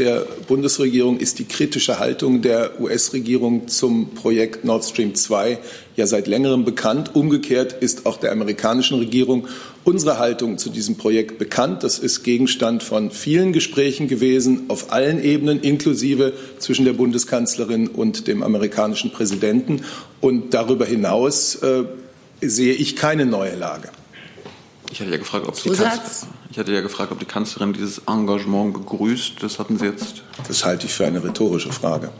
der Bundesregierung ist die kritische Haltung der US-Regierung zum Projekt Nord Stream 2 ja seit längerem bekannt. Umgekehrt ist auch der amerikanischen Regierung unsere Haltung zu diesem Projekt bekannt. Das ist Gegenstand von vielen Gesprächen gewesen, auf allen Ebenen, inklusive zwischen der Bundeskanzlerin und dem amerikanischen Präsidenten. Und darüber hinaus äh, sehe ich keine neue Lage. Ich hatte ja gefragt, ob die, Kanz ich hatte ja gefragt, ob die Kanzlerin dieses Engagement begrüßt. Das hatten Sie jetzt. Das halte ich für eine rhetorische Frage.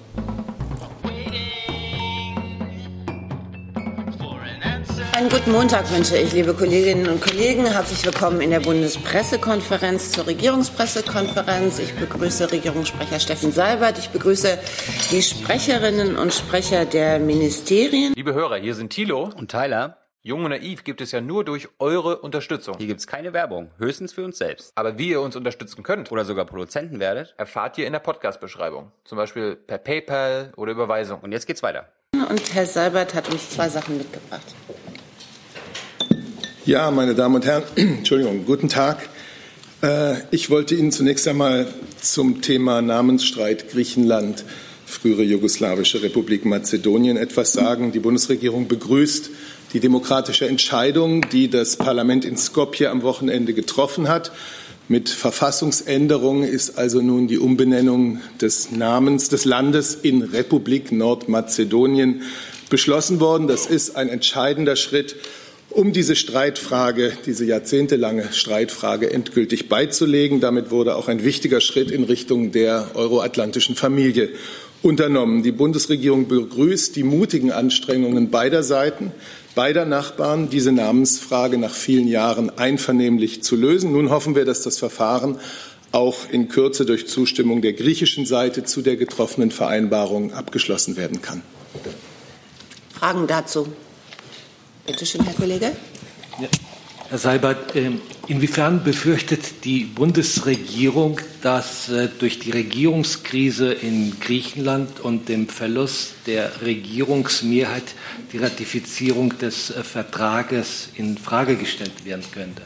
Einen guten Montag wünsche ich, liebe Kolleginnen und Kollegen. Herzlich willkommen in der Bundespressekonferenz zur Regierungspressekonferenz. Ich begrüße Regierungssprecher Steffen Seibert. Ich begrüße die Sprecherinnen und Sprecher der Ministerien. Liebe Hörer, hier sind Thilo und Tyler. Jung und Naiv gibt es ja nur durch eure Unterstützung. Hier gibt es keine Werbung, höchstens für uns selbst. Aber wie ihr uns unterstützen könnt oder sogar Produzenten werdet, erfahrt ihr in der Podcast-Beschreibung. Zum Beispiel per PayPal oder Überweisung. Und jetzt geht's weiter. Und Herr Seibert hat uns zwei Sachen mitgebracht. Ja, meine Damen und Herren, Entschuldigung, guten Tag. Äh, ich wollte Ihnen zunächst einmal zum Thema Namensstreit Griechenland, frühere jugoslawische Republik Mazedonien etwas sagen. Die Bundesregierung begrüßt die demokratische Entscheidung, die das Parlament in Skopje am Wochenende getroffen hat. Mit Verfassungsänderung ist also nun die Umbenennung des Namens des Landes in Republik Nordmazedonien beschlossen worden. Das ist ein entscheidender Schritt, um diese Streitfrage, diese jahrzehntelange Streitfrage endgültig beizulegen. Damit wurde auch ein wichtiger Schritt in Richtung der euroatlantischen Familie unternommen. Die Bundesregierung begrüßt die mutigen Anstrengungen beider Seiten, beider Nachbarn, diese Namensfrage nach vielen Jahren einvernehmlich zu lösen. Nun hoffen wir, dass das Verfahren auch in Kürze durch Zustimmung der griechischen Seite zu der getroffenen Vereinbarung abgeschlossen werden kann. Fragen dazu? Bitte schön, Herr Kollege. Ja. Herr Seibert, ähm, inwiefern befürchtet die Bundesregierung, dass äh, durch die Regierungskrise in Griechenland und dem Verlust der Regierungsmehrheit die Ratifizierung des äh, Vertrages in Frage gestellt werden könnte?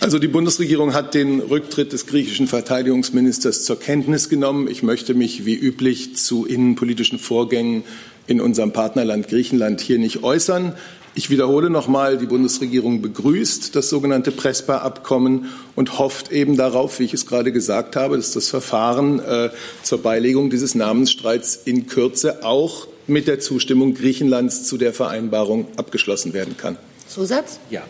Also die Bundesregierung hat den Rücktritt des griechischen Verteidigungsministers zur Kenntnis genommen. Ich möchte mich wie üblich zu innenpolitischen Vorgängen in unserem Partnerland Griechenland hier nicht äußern. Ich wiederhole nochmal, die Bundesregierung begrüßt das sogenannte Prespa-Abkommen und hofft eben darauf, wie ich es gerade gesagt habe, dass das Verfahren äh, zur Beilegung dieses Namensstreits in Kürze auch mit der Zustimmung Griechenlands zu der Vereinbarung abgeschlossen werden kann. Zusatz? Ja.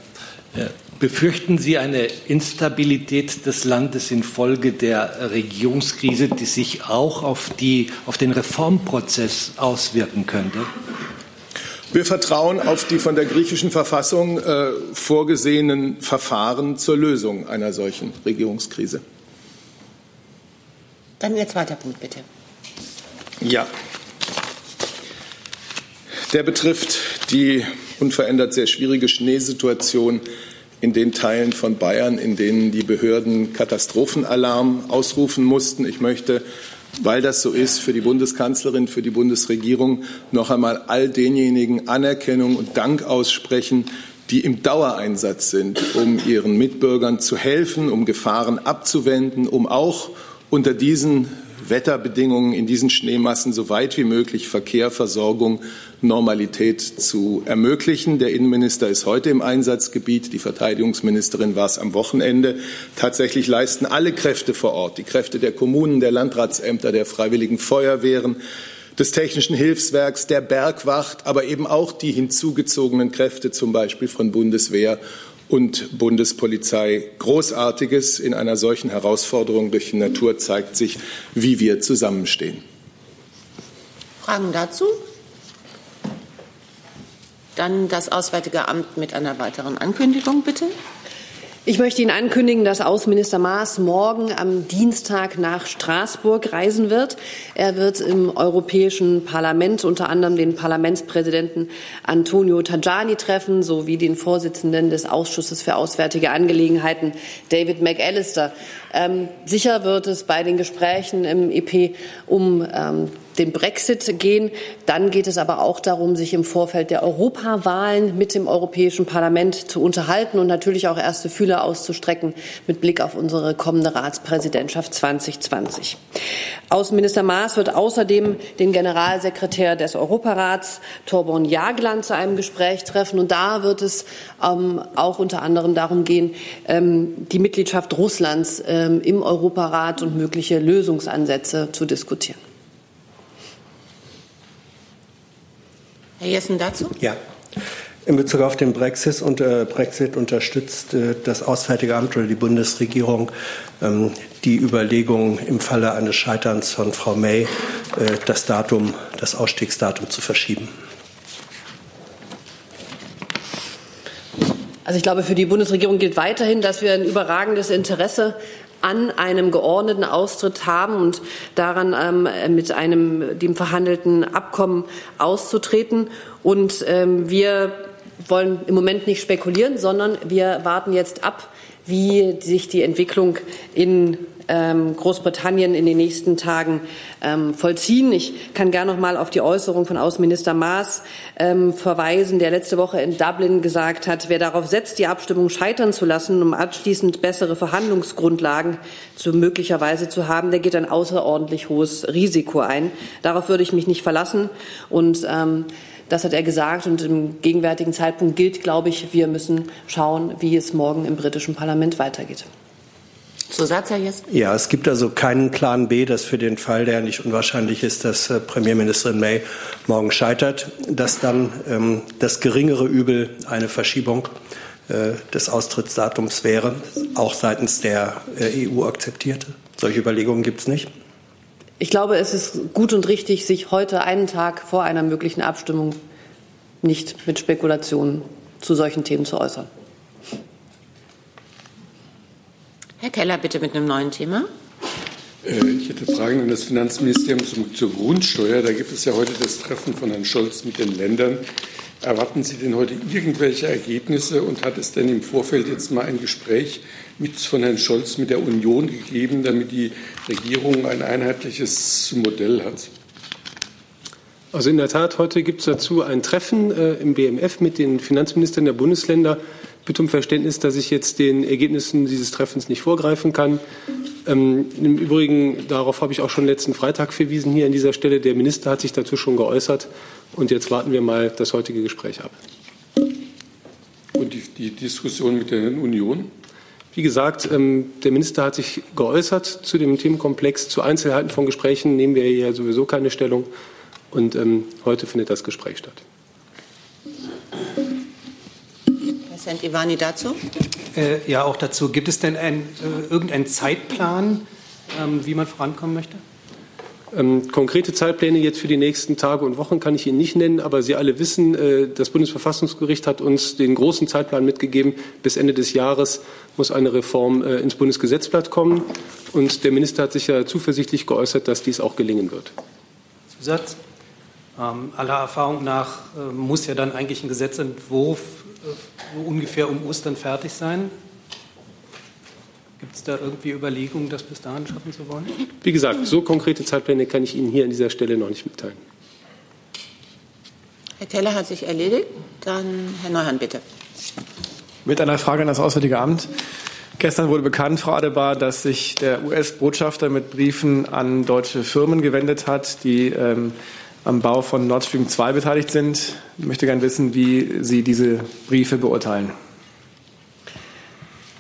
Befürchten Sie eine Instabilität des Landes infolge der Regierungskrise, die sich auch auf, die, auf den Reformprozess auswirken könnte? Wir vertrauen auf die von der griechischen Verfassung äh, vorgesehenen Verfahren zur Lösung einer solchen Regierungskrise. Dann Ihr zweiter Punkt, bitte. Ja. Der betrifft die unverändert sehr schwierige Schneesituation in den Teilen von Bayern, in denen die Behörden Katastrophenalarm ausrufen mussten. Ich möchte weil das so ist, für die Bundeskanzlerin, für die Bundesregierung noch einmal all denjenigen Anerkennung und Dank aussprechen, die im Dauereinsatz sind, um ihren Mitbürgern zu helfen, um Gefahren abzuwenden, um auch unter diesen Wetterbedingungen, in diesen Schneemassen so weit wie möglich Verkehr, Versorgung, Normalität zu ermöglichen. Der Innenminister ist heute im Einsatzgebiet, die Verteidigungsministerin war es am Wochenende. Tatsächlich leisten alle Kräfte vor Ort, die Kräfte der Kommunen, der Landratsämter, der freiwilligen Feuerwehren, des Technischen Hilfswerks, der Bergwacht, aber eben auch die hinzugezogenen Kräfte, zum Beispiel von Bundeswehr und Bundespolizei. Großartiges in einer solchen Herausforderung durch die Natur zeigt sich, wie wir zusammenstehen. Fragen dazu? Dann das Auswärtige Amt mit einer weiteren Ankündigung, bitte. Ich möchte Ihnen ankündigen, dass Außenminister Maas morgen am Dienstag nach Straßburg reisen wird. Er wird im Europäischen Parlament unter anderem den Parlamentspräsidenten Antonio Tajani treffen sowie den Vorsitzenden des Ausschusses für Auswärtige Angelegenheiten David McAllister. Ähm, sicher wird es bei den Gesprächen im EP um ähm, den Brexit gehen. Dann geht es aber auch darum, sich im Vorfeld der Europawahlen mit dem Europäischen Parlament zu unterhalten und natürlich auch erste Fühler auszustrecken mit Blick auf unsere kommende Ratspräsidentschaft 2020. Außenminister Maas wird außerdem den Generalsekretär des Europarats, Torbjörn Jagland, zu einem Gespräch treffen. Und da wird es ähm, auch unter anderem darum gehen, ähm, die Mitgliedschaft Russlands ähm, im Europarat und mögliche Lösungsansätze zu diskutieren. Herr Jessen dazu? Ja. In Bezug auf den Brexit, und, äh, Brexit unterstützt äh, das Auswärtige Amt oder die Bundesregierung ähm, die Überlegung, im Falle eines Scheiterns von Frau May äh, das Datum, das Ausstiegsdatum zu verschieben. Also ich glaube, für die Bundesregierung gilt weiterhin, dass wir ein überragendes Interesse an einem geordneten Austritt haben und daran ähm, mit einem dem verhandelten Abkommen auszutreten. Und ähm, wir wollen im Moment nicht spekulieren, sondern wir warten jetzt ab, wie sich die Entwicklung in Großbritannien in den nächsten Tagen ähm, vollziehen. Ich kann gerne noch mal auf die Äußerung von Außenminister Maas ähm, verweisen, der letzte Woche in Dublin gesagt hat, wer darauf setzt, die Abstimmung scheitern zu lassen, um anschließend bessere Verhandlungsgrundlagen zu möglicherweise zu haben, der geht ein außerordentlich hohes Risiko ein. Darauf würde ich mich nicht verlassen und ähm, das hat er gesagt und im gegenwärtigen Zeitpunkt gilt, glaube ich, wir müssen schauen, wie es morgen im britischen Parlament weitergeht. Zusatz, Herr Jess? Ja, es gibt also keinen Plan B, dass für den Fall, der nicht unwahrscheinlich ist, dass äh, Premierministerin May morgen scheitert, dass dann ähm, das geringere Übel eine Verschiebung äh, des Austrittsdatums wäre, auch seitens der äh, EU akzeptierte. Solche Überlegungen gibt es nicht. Ich glaube, es ist gut und richtig, sich heute einen Tag vor einer möglichen Abstimmung nicht mit Spekulationen zu solchen Themen zu äußern. Herr Keller, bitte mit einem neuen Thema. Äh, ich hätte Fragen an das Finanzministerium zur Grundsteuer. Da gibt es ja heute das Treffen von Herrn Scholz mit den Ländern. Erwarten Sie denn heute irgendwelche Ergebnisse und hat es denn im Vorfeld jetzt mal ein Gespräch mit, von Herrn Scholz mit der Union gegeben, damit die Regierung ein einheitliches Modell hat? Also in der Tat, heute gibt es dazu ein Treffen äh, im BMF mit den Finanzministern der Bundesländer. Bitte um Verständnis, dass ich jetzt den Ergebnissen dieses Treffens nicht vorgreifen kann. Ähm, Im Übrigen, darauf habe ich auch schon letzten Freitag verwiesen hier an dieser Stelle. Der Minister hat sich dazu schon geäußert. Und jetzt warten wir mal das heutige Gespräch ab. Und die, die Diskussion mit der Union? Wie gesagt, ähm, der Minister hat sich geäußert zu dem Themenkomplex. Zu Einzelheiten von Gesprächen nehmen wir hier sowieso keine Stellung. Und ähm, heute findet das Gespräch statt. Herr Santivani dazu? Äh, ja, auch dazu. Gibt es denn ein, äh, irgendeinen Zeitplan, ähm, wie man vorankommen möchte? Ähm, konkrete Zeitpläne jetzt für die nächsten Tage und Wochen kann ich Ihnen nicht nennen, aber Sie alle wissen, äh, das Bundesverfassungsgericht hat uns den großen Zeitplan mitgegeben. Bis Ende des Jahres muss eine Reform äh, ins Bundesgesetzblatt kommen. Und der Minister hat sich ja zuversichtlich geäußert, dass dies auch gelingen wird. Zusatz? Ähm, aller Erfahrung nach äh, muss ja dann eigentlich ein Gesetzentwurf äh, ungefähr um Ostern fertig sein. Gibt es da irgendwie Überlegungen, das bis dahin schaffen zu wollen? Wie gesagt, so konkrete Zeitpläne kann ich Ihnen hier an dieser Stelle noch nicht mitteilen. Herr Teller hat sich erledigt. Dann Herr Neuhan, bitte. Mit einer Frage an das Auswärtige Amt. Gestern wurde bekannt, Frau Adebar, dass sich der US-Botschafter mit Briefen an deutsche Firmen gewendet hat, die ähm, am Bau von Nord Stream 2 beteiligt sind. Ich möchte gerne wissen, wie Sie diese Briefe beurteilen.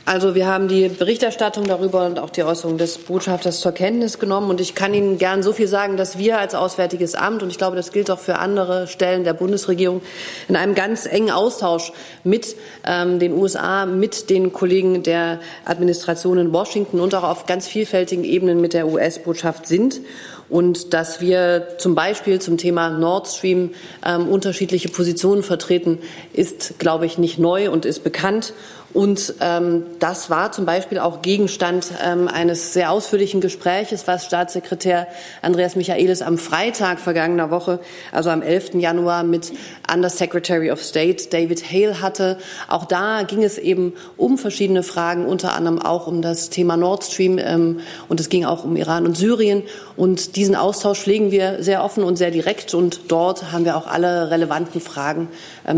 Also wir haben die Berichterstattung darüber und auch die Äußerung des Botschafters zur Kenntnis genommen. Und ich kann Ihnen gern so viel sagen, dass wir als Auswärtiges Amt, und ich glaube, das gilt auch für andere Stellen der Bundesregierung, in einem ganz engen Austausch mit ähm, den USA, mit den Kollegen der Administration in Washington und auch auf ganz vielfältigen Ebenen mit der US-Botschaft sind und dass wir zum Beispiel zum Thema Nord Stream ähm, unterschiedliche Positionen vertreten, ist, glaube ich, nicht neu und ist bekannt. Und ähm, das war zum Beispiel auch Gegenstand ähm, eines sehr ausführlichen Gespräches, was Staatssekretär Andreas Michaelis am Freitag vergangener Woche, also am 11. Januar, mit Undersecretary of State David Hale hatte. Auch da ging es eben um verschiedene Fragen, unter anderem auch um das Thema Nord Stream ähm, und es ging auch um Iran und Syrien. Und diesen Austausch pflegen wir sehr offen und sehr direkt. Und dort haben wir auch alle relevanten Fragen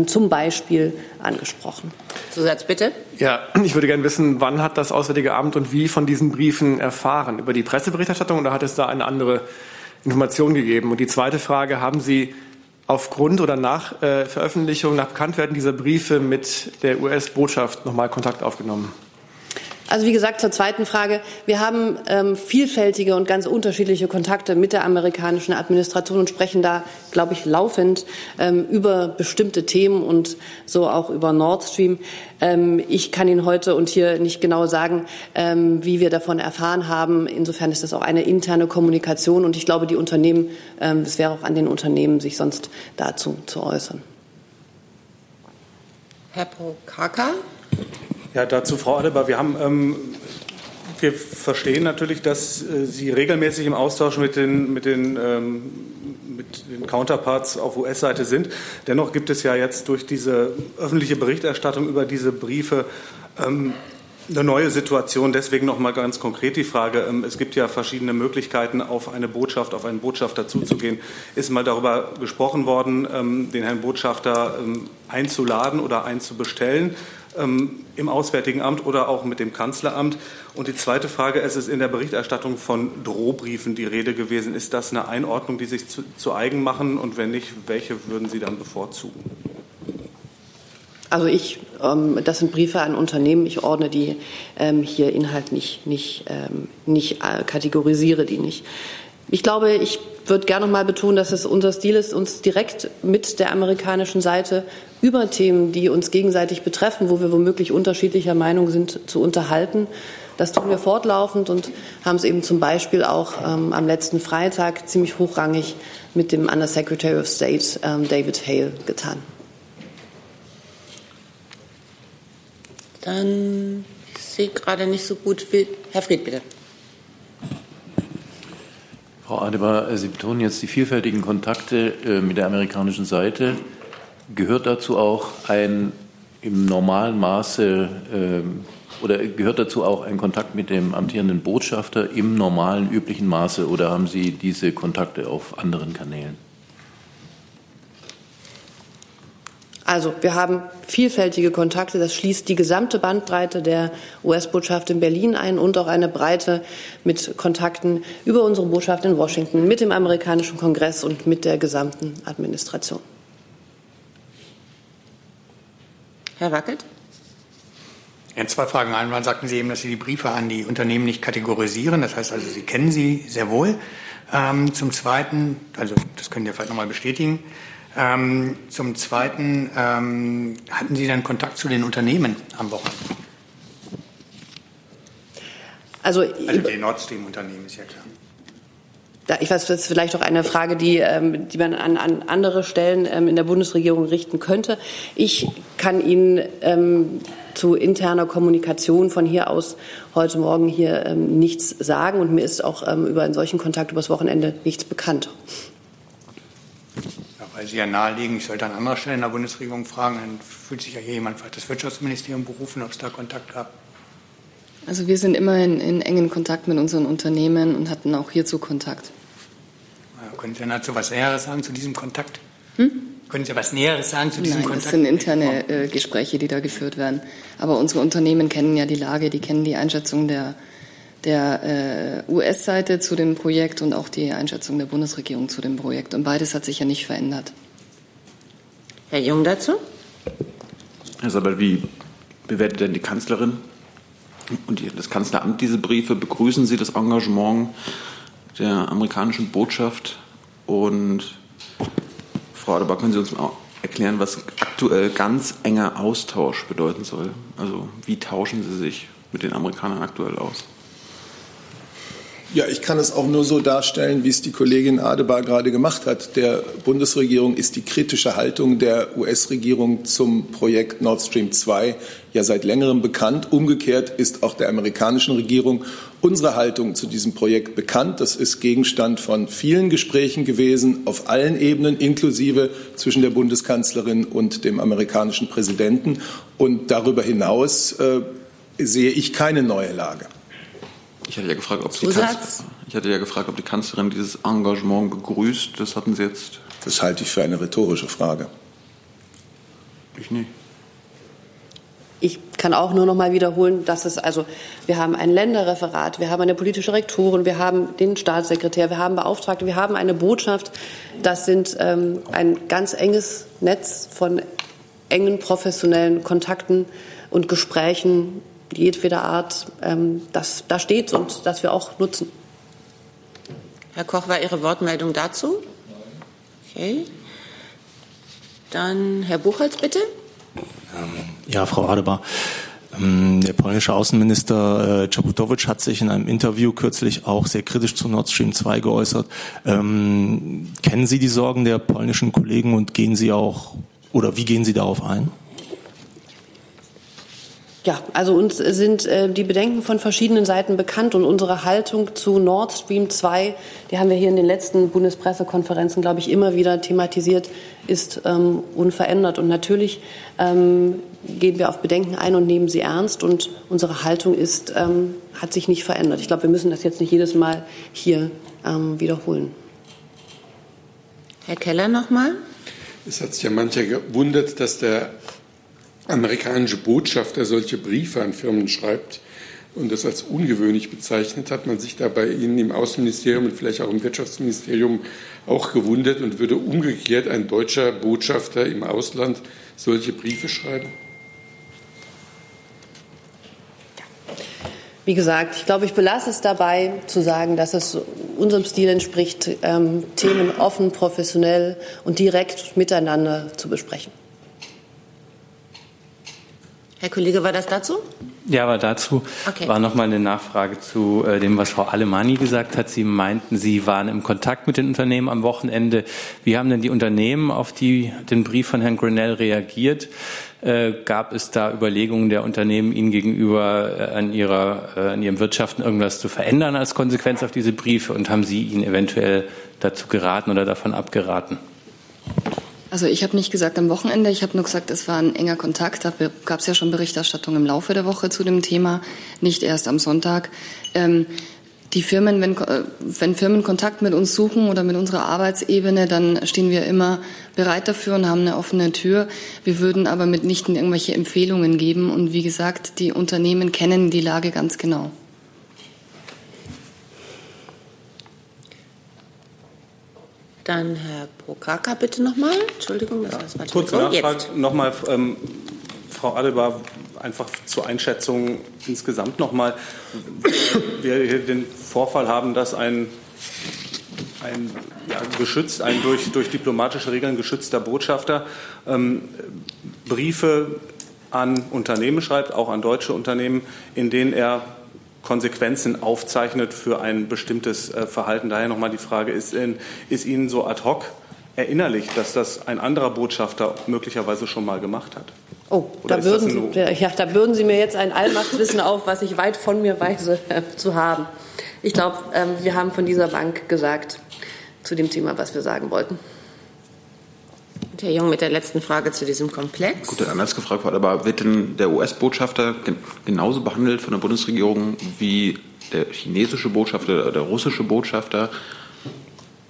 zum Beispiel angesprochen. Zusatz bitte. Ja, ich würde gerne wissen, wann hat das Auswärtige Amt und wie von diesen Briefen erfahren? Über die Presseberichterstattung oder hat es da eine andere Information gegeben? Und die zweite Frage, haben Sie aufgrund oder nach äh, Veröffentlichung, nach Bekanntwerden dieser Briefe mit der US-Botschaft nochmal Kontakt aufgenommen? Also wie gesagt zur zweiten Frage. Wir haben ähm, vielfältige und ganz unterschiedliche Kontakte mit der amerikanischen Administration und sprechen da, glaube ich, laufend ähm, über bestimmte Themen und so auch über Nord Stream. Ähm, ich kann Ihnen heute und hier nicht genau sagen, ähm, wie wir davon erfahren haben. Insofern ist das auch eine interne Kommunikation und ich glaube, die Unternehmen, ähm, es wäre auch an den Unternehmen, sich sonst dazu zu äußern. Herr Prokaka. Ja, dazu, Frau Adebar. Wir haben ähm, wir verstehen natürlich, dass äh, Sie regelmäßig im Austausch mit den, mit den, ähm, mit den Counterparts auf US-Seite sind. Dennoch gibt es ja jetzt durch diese öffentliche Berichterstattung über diese Briefe ähm, eine neue Situation. Deswegen noch mal ganz konkret die Frage. Ähm, es gibt ja verschiedene Möglichkeiten, auf eine Botschaft, auf einen Botschafter zuzugehen. Ist mal darüber gesprochen worden, ähm, den Herrn Botschafter ähm, einzuladen oder einzubestellen? Ähm, im Auswärtigen Amt oder auch mit dem Kanzleramt. Und die zweite Frage, es ist in der Berichterstattung von Drohbriefen die Rede gewesen. Ist das eine Einordnung, die sich zu, zu eigen machen? Und wenn nicht, welche würden Sie dann bevorzugen? Also ich, ähm, das sind Briefe an Unternehmen. Ich ordne die ähm, hier Inhalt nicht, nicht äh, kategorisiere die nicht. Ich glaube, ich würde gerne noch mal betonen, dass es unser Stil ist, uns direkt mit der amerikanischen Seite über Themen, die uns gegenseitig betreffen, wo wir womöglich unterschiedlicher Meinung sind, zu unterhalten. Das tun wir fortlaufend und haben es eben zum Beispiel auch ähm, am letzten Freitag ziemlich hochrangig mit dem Undersecretary of State ähm, David Hale getan. Dann ich sehe gerade nicht so gut. Herr Fried, bitte. Frau Adebar, Sie betonen jetzt die vielfältigen Kontakte äh, mit der amerikanischen Seite. Gehört dazu auch ein im normalen Maße äh, oder gehört dazu auch ein Kontakt mit dem amtierenden Botschafter im normalen, üblichen Maße oder haben Sie diese Kontakte auf anderen Kanälen? Also wir haben vielfältige Kontakte. Das schließt die gesamte Bandbreite der US-Botschaft in Berlin ein und auch eine Breite mit Kontakten über unsere Botschaft in Washington, mit dem amerikanischen Kongress und mit der gesamten Administration. Herr Wackelt? Ja, zwei Fragen. Einmal sagten Sie eben, dass Sie die Briefe an die Unternehmen nicht kategorisieren. Das heißt also, Sie kennen sie sehr wohl. Ähm, zum Zweiten, also das können Sie vielleicht nochmal bestätigen, ähm, zum Zweiten, ähm, hatten Sie dann Kontakt zu den Unternehmen am Wochenende? Also, also die Nord Stream-Unternehmen ist ja klar. Ich weiß, das ist vielleicht auch eine Frage, die, ähm, die man an, an andere Stellen ähm, in der Bundesregierung richten könnte. Ich kann Ihnen ähm, zu interner Kommunikation von hier aus heute Morgen hier ähm, nichts sagen und mir ist auch ähm, über einen solchen Kontakt übers Wochenende nichts bekannt weil Sie ja nahelegen, ich sollte an anderer Stelle in der Bundesregierung fragen, dann fühlt sich ja hier jemand das Wirtschaftsministerium berufen, ob es da Kontakt gab. Also wir sind immer in, in engen Kontakt mit unseren Unternehmen und hatten auch hierzu Kontakt. Ja, können Sie dazu was Näheres sagen zu diesem Kontakt? Hm? Können Sie was Näheres sagen zu diesem Nein, Kontakt? Das sind interne äh, Gespräche, die da geführt werden. Aber unsere Unternehmen kennen ja die Lage, die kennen die Einschätzung der, der äh, US-Seite zu dem Projekt und auch die Einschätzung der Bundesregierung zu dem Projekt. Und beides hat sich ja nicht verändert. Herr Jung dazu? Herr Sabel, wie bewertet denn die Kanzlerin und das Kanzleramt diese Briefe? Begrüßen Sie das Engagement der amerikanischen Botschaft? Und Frau Adebar, können Sie uns mal erklären, was aktuell ganz enger Austausch bedeuten soll? Also wie tauschen Sie sich mit den Amerikanern aktuell aus? Ja, ich kann es auch nur so darstellen, wie es die Kollegin Adebar gerade gemacht hat. Der Bundesregierung ist die kritische Haltung der US-Regierung zum Projekt Nord Stream 2 ja seit längerem bekannt. Umgekehrt ist auch der amerikanischen Regierung unsere Haltung zu diesem Projekt bekannt. Das ist Gegenstand von vielen Gesprächen gewesen, auf allen Ebenen, inklusive zwischen der Bundeskanzlerin und dem amerikanischen Präsidenten. Und darüber hinaus äh, sehe ich keine neue Lage. Ich hatte ja gefragt, ob die, Kanz ich hatte ja gefragt, ob die Kanzlerin dieses Engagement begrüßt. Das hatten Sie jetzt. Das halte ich für eine rhetorische Frage. Ich nicht. Ich kann auch nur noch mal wiederholen, dass es also wir haben ein Länderreferat, wir haben eine politische Rektorin, wir haben den Staatssekretär, wir haben Beauftragte, wir haben eine Botschaft. Das sind ähm, ein ganz enges Netz von engen professionellen Kontakten und Gesprächen jedweder Art, ähm, das da steht und das wir auch nutzen. Herr Koch, war Ihre Wortmeldung dazu? Okay. Dann Herr Buchholz, bitte. Ja, Frau Adebar. Ähm, der polnische Außenminister äh, Czaputowicz hat sich in einem Interview kürzlich auch sehr kritisch zu Nord Stream 2 geäußert. Ähm, kennen Sie die Sorgen der polnischen Kollegen und gehen Sie auch oder wie gehen Sie darauf ein? Ja, also uns sind äh, die Bedenken von verschiedenen Seiten bekannt und unsere Haltung zu Nord Stream 2, die haben wir hier in den letzten Bundespressekonferenzen, glaube ich, immer wieder thematisiert, ist ähm, unverändert. Und natürlich ähm, gehen wir auf Bedenken ein und nehmen sie ernst. Und unsere Haltung ist, ähm, hat sich nicht verändert. Ich glaube, wir müssen das jetzt nicht jedes Mal hier ähm, wiederholen. Herr Keller noch mal. Es hat sich ja mancher gewundert, dass der amerikanische Botschafter solche Briefe an Firmen schreibt und das als ungewöhnlich bezeichnet, hat man sich da bei Ihnen im Außenministerium und vielleicht auch im Wirtschaftsministerium auch gewundert und würde umgekehrt ein deutscher Botschafter im Ausland solche Briefe schreiben? Wie gesagt, ich glaube, ich belasse es dabei zu sagen, dass es unserem Stil entspricht, ähm, Themen offen, professionell und direkt miteinander zu besprechen. Herr Kollege, war das dazu? Ja, aber dazu okay. war noch mal eine Nachfrage zu äh, dem, was Frau Alemani gesagt hat. Sie meinten, Sie waren im Kontakt mit den Unternehmen am Wochenende. Wie haben denn die Unternehmen auf die, den Brief von Herrn Grenell reagiert? Äh, gab es da Überlegungen der Unternehmen, Ihnen gegenüber äh, an, ihrer, an Ihrem Wirtschaften irgendwas zu verändern als Konsequenz auf diese Briefe? Und haben Sie ihnen eventuell dazu geraten oder davon abgeraten? Also ich habe nicht gesagt am Wochenende, ich habe nur gesagt, es war ein enger Kontakt. Da gab es ja schon Berichterstattung im Laufe der Woche zu dem Thema, nicht erst am Sonntag. Ähm, die Firmen, wenn, äh, wenn Firmen Kontakt mit uns suchen oder mit unserer Arbeitsebene, dann stehen wir immer bereit dafür und haben eine offene Tür. Wir würden aber mitnichten irgendwelche Empfehlungen geben. Und wie gesagt, die Unternehmen kennen die Lage ganz genau. Dann Herr Prokaka, bitte nochmal. Entschuldigung, das ja, war Kurze Nachfrage nochmal, ähm, Frau Adebar, einfach zur Einschätzung insgesamt nochmal. Wir hier den Vorfall haben, dass ein, ein ja, geschützt, ein durch, durch diplomatische Regeln geschützter Botschafter ähm, Briefe an Unternehmen schreibt, auch an deutsche Unternehmen, in denen er Konsequenzen aufzeichnet für ein bestimmtes äh, Verhalten. Daher nochmal die Frage, ist, ist Ihnen so ad hoc erinnerlich, dass das ein anderer Botschafter möglicherweise schon mal gemacht hat? Oh, da würden, Sie, ja, da würden Sie mir jetzt ein Allmachtswissen auf, was ich weit von mir weiß äh, zu haben. Ich glaube, ähm, wir haben von dieser Bank gesagt zu dem Thema, was wir sagen wollten. Herr Jung mit der letzten Frage zu diesem Komplex. Gut, anders gefragt wurde, aber wird denn der US-Botschafter genauso behandelt von der Bundesregierung wie der chinesische Botschafter oder der russische Botschafter?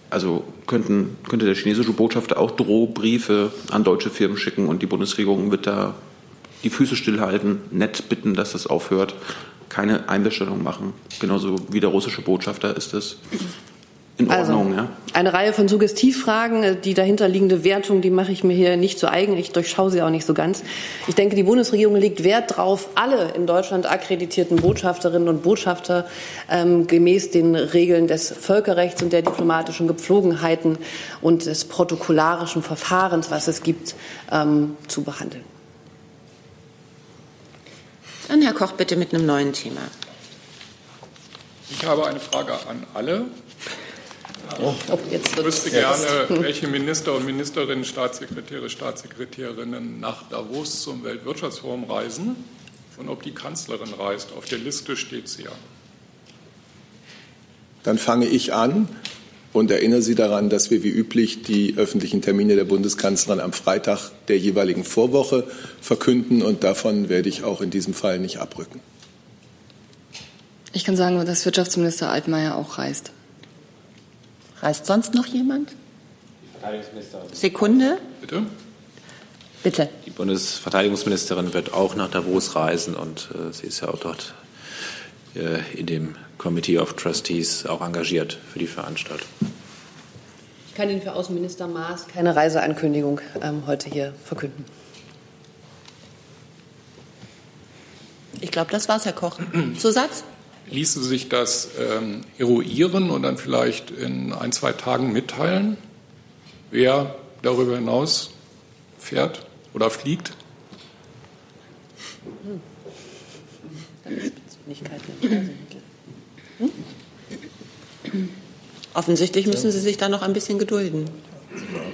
Also könnten, könnte der chinesische Botschafter auch Drohbriefe an deutsche Firmen schicken und die Bundesregierung wird da die Füße stillhalten, nett bitten, dass das aufhört, keine Einbestellung machen. Genauso wie der russische Botschafter ist es in Ordnung, also, ja. Eine Reihe von Suggestivfragen, äh, die dahinterliegende Wertung, die mache ich mir hier nicht so eigen. Ich durchschaue sie auch nicht so ganz. Ich denke, die Bundesregierung legt Wert darauf, alle in Deutschland akkreditierten Botschafterinnen und Botschafter ähm, gemäß den Regeln des Völkerrechts und der diplomatischen Gepflogenheiten und des protokollarischen Verfahrens, was es gibt, ähm, zu behandeln. Dann Herr Koch bitte mit einem neuen Thema. Ich habe eine Frage an alle. Oh, ich wüsste gerne, welche Minister und Ministerinnen, Staatssekretäre, Staatssekretärinnen nach Davos zum Weltwirtschaftsforum reisen und ob die Kanzlerin reist. Auf der Liste steht sie ja. Dann fange ich an und erinnere Sie daran, dass wir wie üblich die öffentlichen Termine der Bundeskanzlerin am Freitag der jeweiligen Vorwoche verkünden und davon werde ich auch in diesem Fall nicht abrücken. Ich kann sagen, dass Wirtschaftsminister Altmaier auch reist. Reist sonst noch jemand? Sekunde. Bitte? Bitte. Die Bundesverteidigungsministerin wird auch nach Davos reisen und äh, sie ist ja auch dort äh, in dem Committee of Trustees auch engagiert für die Veranstaltung. Ich kann Ihnen für Außenminister Maas keine Reiseankündigung ähm, heute hier verkünden. Ich glaube, das war's, Herr Koch. Zusatz? Ließe sich das ähm, eruieren und dann vielleicht in ein, zwei Tagen mitteilen, wer darüber hinaus fährt oder fliegt? Hm. Hm? Offensichtlich müssen Sie sich da noch ein bisschen gedulden.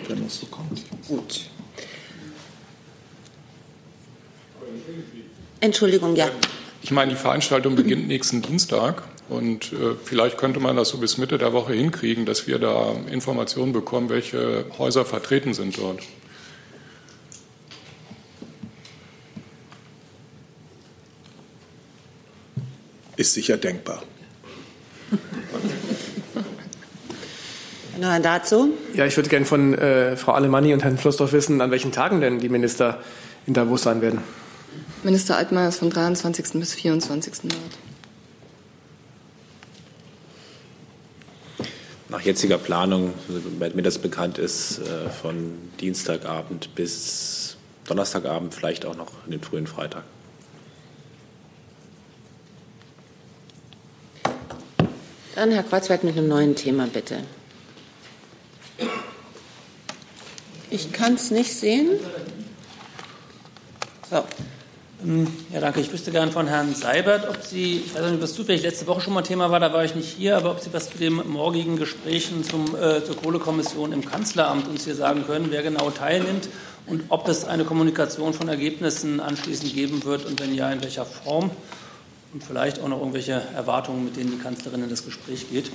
Wenn es so kommt. Gut. Entschuldigung, ja. Ich meine, die Veranstaltung beginnt nächsten Dienstag und äh, vielleicht könnte man das so bis Mitte der Woche hinkriegen, dass wir da Informationen bekommen, welche Häuser vertreten sind dort. Ist sicher denkbar. Noch dazu? Ja, ich würde gerne von äh, Frau Alemanni und Herrn Flossdorf wissen, an welchen Tagen denn die Minister in Davos sein werden. Minister Altmaier ist vom 23. bis 24. März. Nach jetziger Planung, soweit mir das bekannt ist, äh, von Dienstagabend bis Donnerstagabend, vielleicht auch noch in den frühen Freitag. Dann Herr Kreuzberg mit einem neuen Thema, bitte. Ich kann es nicht sehen. So. Ähm, ja, danke. Ich wüsste gern von Herrn Seibert, ob Sie, ich weiß nicht, was zufällig letzte Woche schon mal Thema war, da war ich nicht hier, aber ob Sie was zu den morgigen Gesprächen zum, äh, zur Kohlekommission im Kanzleramt uns hier sagen können, wer genau teilnimmt und ob es eine Kommunikation von Ergebnissen anschließend geben wird und wenn ja, in welcher Form und vielleicht auch noch irgendwelche Erwartungen, mit denen die Kanzlerin in das Gespräch geht?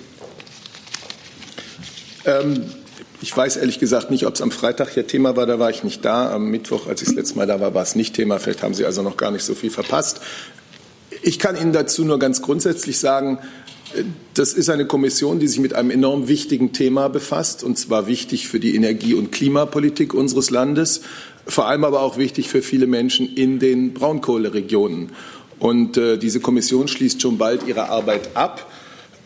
Ähm, ich weiß ehrlich gesagt nicht, ob es am Freitag hier Thema war, da war ich nicht da. Am Mittwoch, als ich das letzte Mal da war, war es nicht Thema. Vielleicht haben Sie also noch gar nicht so viel verpasst. Ich kann Ihnen dazu nur ganz grundsätzlich sagen, das ist eine Kommission, die sich mit einem enorm wichtigen Thema befasst, und zwar wichtig für die Energie- und Klimapolitik unseres Landes, vor allem aber auch wichtig für viele Menschen in den Braunkohleregionen. Und äh, diese Kommission schließt schon bald ihre Arbeit ab.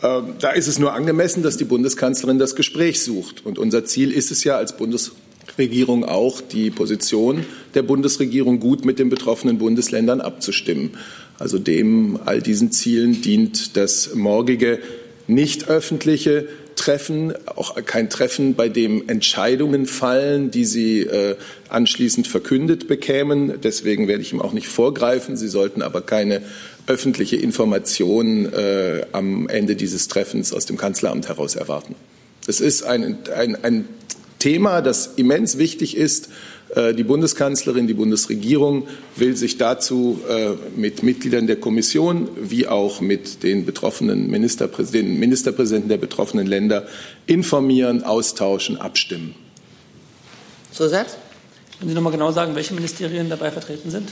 Äh, da ist es nur angemessen, dass die Bundeskanzlerin das Gespräch sucht. Und unser Ziel ist es ja als Bundesregierung auch, die Position der Bundesregierung gut mit den betroffenen Bundesländern abzustimmen. Also dem all diesen Zielen dient das morgige nicht öffentliche Treffen, auch kein Treffen, bei dem Entscheidungen fallen, die Sie äh, anschließend verkündet bekämen. Deswegen werde ich ihm auch nicht vorgreifen. Sie sollten aber keine öffentliche Information äh, am Ende dieses Treffens aus dem Kanzleramt heraus erwarten. Es ist ein, ein, ein Thema, das immens wichtig ist äh, die Bundeskanzlerin, die Bundesregierung will sich dazu äh, mit Mitgliedern der Kommission wie auch mit den betroffenen Ministerpräsidenten, Ministerpräsidenten der betroffenen Länder informieren, austauschen, abstimmen. Zusatz? Können Sie noch mal genau sagen, welche Ministerien dabei vertreten sind?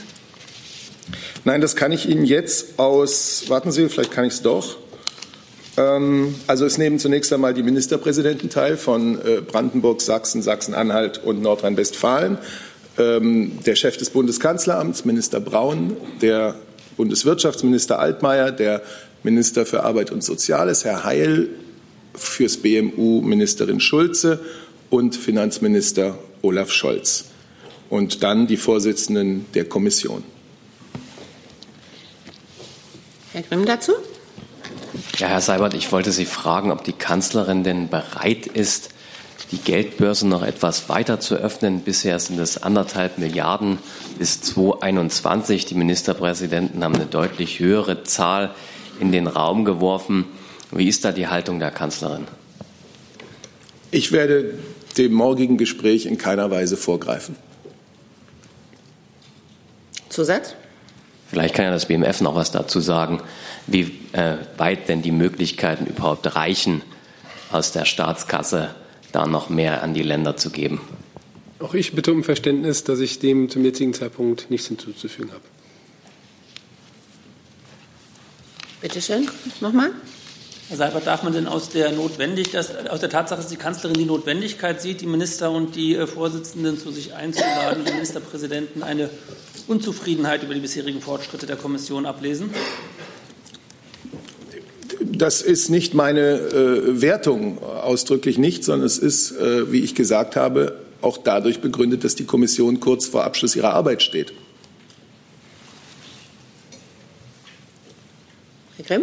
Nein, das kann ich Ihnen jetzt aus, warten Sie, vielleicht kann ich es doch. Ähm, also es nehmen zunächst einmal die Ministerpräsidenten teil von äh, Brandenburg, Sachsen, Sachsen-Anhalt und Nordrhein-Westfalen. Ähm, der Chef des Bundeskanzleramts, Minister Braun, der Bundeswirtschaftsminister Altmaier, der Minister für Arbeit und Soziales, Herr Heil, fürs BMU Ministerin Schulze und Finanzminister Olaf Scholz. Und dann die Vorsitzenden der Kommission. Herr Grimm dazu? Ja, Herr Seibert, ich wollte Sie fragen, ob die Kanzlerin denn bereit ist, die Geldbörse noch etwas weiter zu öffnen. Bisher sind es anderthalb Milliarden bis 2021. Die Ministerpräsidenten haben eine deutlich höhere Zahl in den Raum geworfen. Wie ist da die Haltung der Kanzlerin? Ich werde dem morgigen Gespräch in keiner Weise vorgreifen. Zusatz? Vielleicht kann ja das BMF noch was dazu sagen, wie äh, weit denn die Möglichkeiten überhaupt reichen, aus der Staatskasse da noch mehr an die Länder zu geben. Auch ich bitte um Verständnis, dass ich dem zum jetzigen Zeitpunkt nichts hinzuzufügen habe. Bitte schön, nochmal. Herr Seibert, darf man denn aus der, Notwendigkeit, aus der Tatsache, dass die Kanzlerin die Notwendigkeit sieht, die Minister und die äh, Vorsitzenden zu sich einzuladen, die Ministerpräsidenten eine Unzufriedenheit über die bisherigen Fortschritte der Kommission ablesen? Das ist nicht meine äh, Wertung, ausdrücklich nicht, sondern es ist, äh, wie ich gesagt habe, auch dadurch begründet, dass die Kommission kurz vor Abschluss ihrer Arbeit steht. Herr Grimm?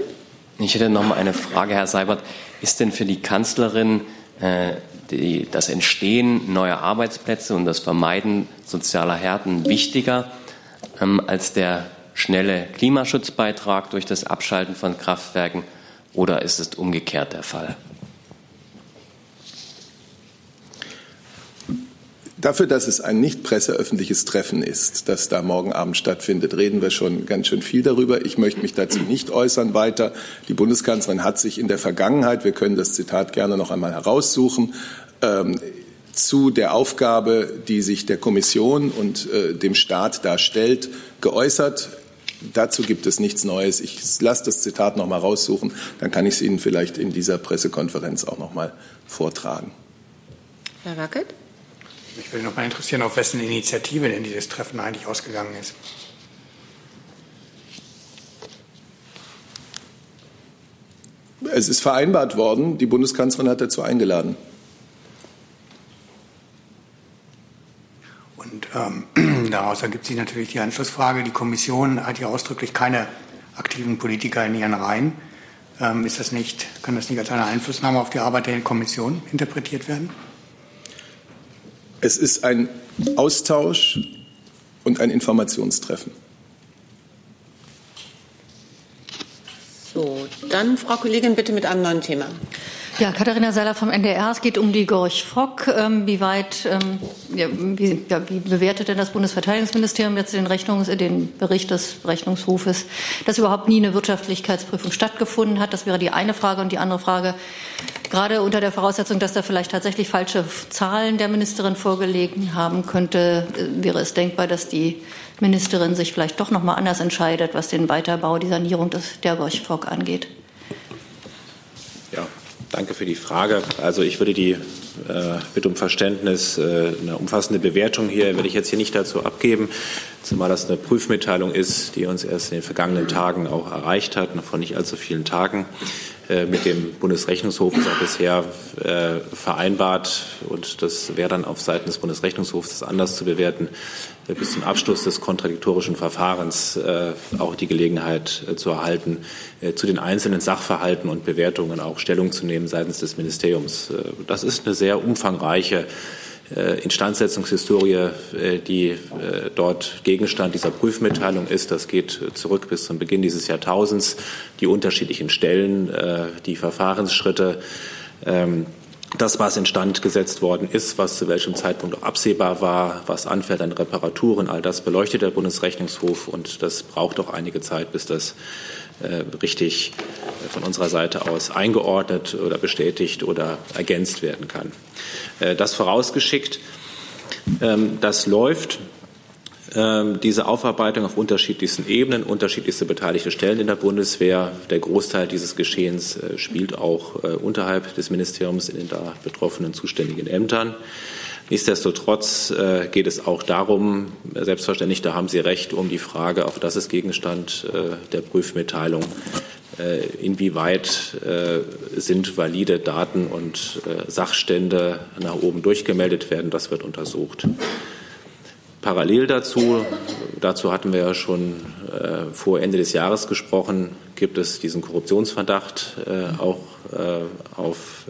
Ich hätte noch mal eine Frage, Herr Seibert. Ist denn für die Kanzlerin äh, die, das Entstehen neuer Arbeitsplätze und das Vermeiden sozialer Härten wichtiger ähm, als der schnelle Klimaschutzbeitrag durch das Abschalten von Kraftwerken oder ist es umgekehrt der Fall? Dafür, dass es ein nicht presseöffentliches Treffen ist, das da morgen Abend stattfindet, reden wir schon ganz schön viel darüber. Ich möchte mich dazu nicht äußern weiter. Die Bundeskanzlerin hat sich in der Vergangenheit, wir können das Zitat gerne noch einmal heraussuchen, ähm, zu der Aufgabe, die sich der Kommission und äh, dem Staat darstellt, geäußert. Dazu gibt es nichts Neues. Ich lasse das Zitat noch mal raussuchen, dann kann ich es Ihnen vielleicht in dieser Pressekonferenz auch noch mal vortragen. Herr Wackelt? Mich würde noch mal interessieren, auf wessen Initiative denn dieses Treffen eigentlich ausgegangen ist. Es ist vereinbart worden. Die Bundeskanzlerin hat dazu eingeladen. Und ähm, daraus ergibt sich natürlich die Anschlussfrage. Die Kommission hat ja ausdrücklich keine aktiven Politiker in ihren Reihen. Ähm, ist das nicht, kann das nicht als eine Einflussnahme auf die Arbeit der Kommission interpretiert werden? Es ist ein Austausch und ein Informationstreffen. So, dann Frau Kollegin bitte mit einem neuen Thema. Ja, Katharina Seiler vom NDR. Es geht um die Gorch Fock. Ähm, wie weit, ähm, wie, ja, wie, bewertet denn das Bundesverteidigungsministerium jetzt den, Rechnungs-, den Bericht des Rechnungshofes, dass überhaupt nie eine Wirtschaftlichkeitsprüfung stattgefunden hat? Das wäre die eine Frage. Und die andere Frage, gerade unter der Voraussetzung, dass da vielleicht tatsächlich falsche Zahlen der Ministerin vorgelegen haben könnte, äh, wäre es denkbar, dass die Ministerin sich vielleicht doch noch mal anders entscheidet, was den Weiterbau, die Sanierung des, der Gorch Fock angeht. Danke für die Frage. Also ich würde die äh, bitte um Verständnis, äh, eine umfassende Bewertung hier werde ich jetzt hier nicht dazu abgeben, zumal das eine Prüfmitteilung ist, die uns erst in den vergangenen Tagen auch erreicht hat, noch vor nicht allzu vielen Tagen. Äh, mit dem Bundesrechnungshof ist auch bisher äh, vereinbart und das wäre dann auf Seiten des Bundesrechnungshofs anders zu bewerten, bis zum Abschluss des kontradiktorischen Verfahrens auch die Gelegenheit zu erhalten, zu den einzelnen Sachverhalten und Bewertungen auch Stellung zu nehmen seitens des Ministeriums. Das ist eine sehr umfangreiche äh, Instandsetzungshistorie, äh, die äh, dort Gegenstand dieser Prüfmitteilung ist. Das geht zurück bis zum Beginn dieses Jahrtausends. Die unterschiedlichen Stellen, die Verfahrensschritte, ähm, das, was instand gesetzt worden ist, was zu welchem Zeitpunkt auch absehbar war, was anfällt an Reparaturen, all das beleuchtet der Bundesrechnungshof und das braucht auch einige Zeit, bis das äh, richtig von unserer Seite aus eingeordnet oder bestätigt oder ergänzt werden kann. Äh, das vorausgeschickt, ähm, das läuft diese Aufarbeitung auf unterschiedlichsten Ebenen, unterschiedlichste beteiligte Stellen in der Bundeswehr. Der Großteil dieses Geschehens äh, spielt auch unterhalb des Ministeriums in den da betroffenen zuständigen Ämtern. Nichtsdestotrotz äh, geht es auch darum, selbstverständlich, da haben Sie recht, um die Frage, auch das ist Gegenstand äh, der Prüfmitteilung, äh, inwieweit sind valide Daten und Sachstände nach oben durchgemeldet werden. Das wird untersucht. Parallel dazu, dazu hatten wir ja schon vor Ende des Jahres gesprochen, gibt es diesen Korruptionsverdacht auch auf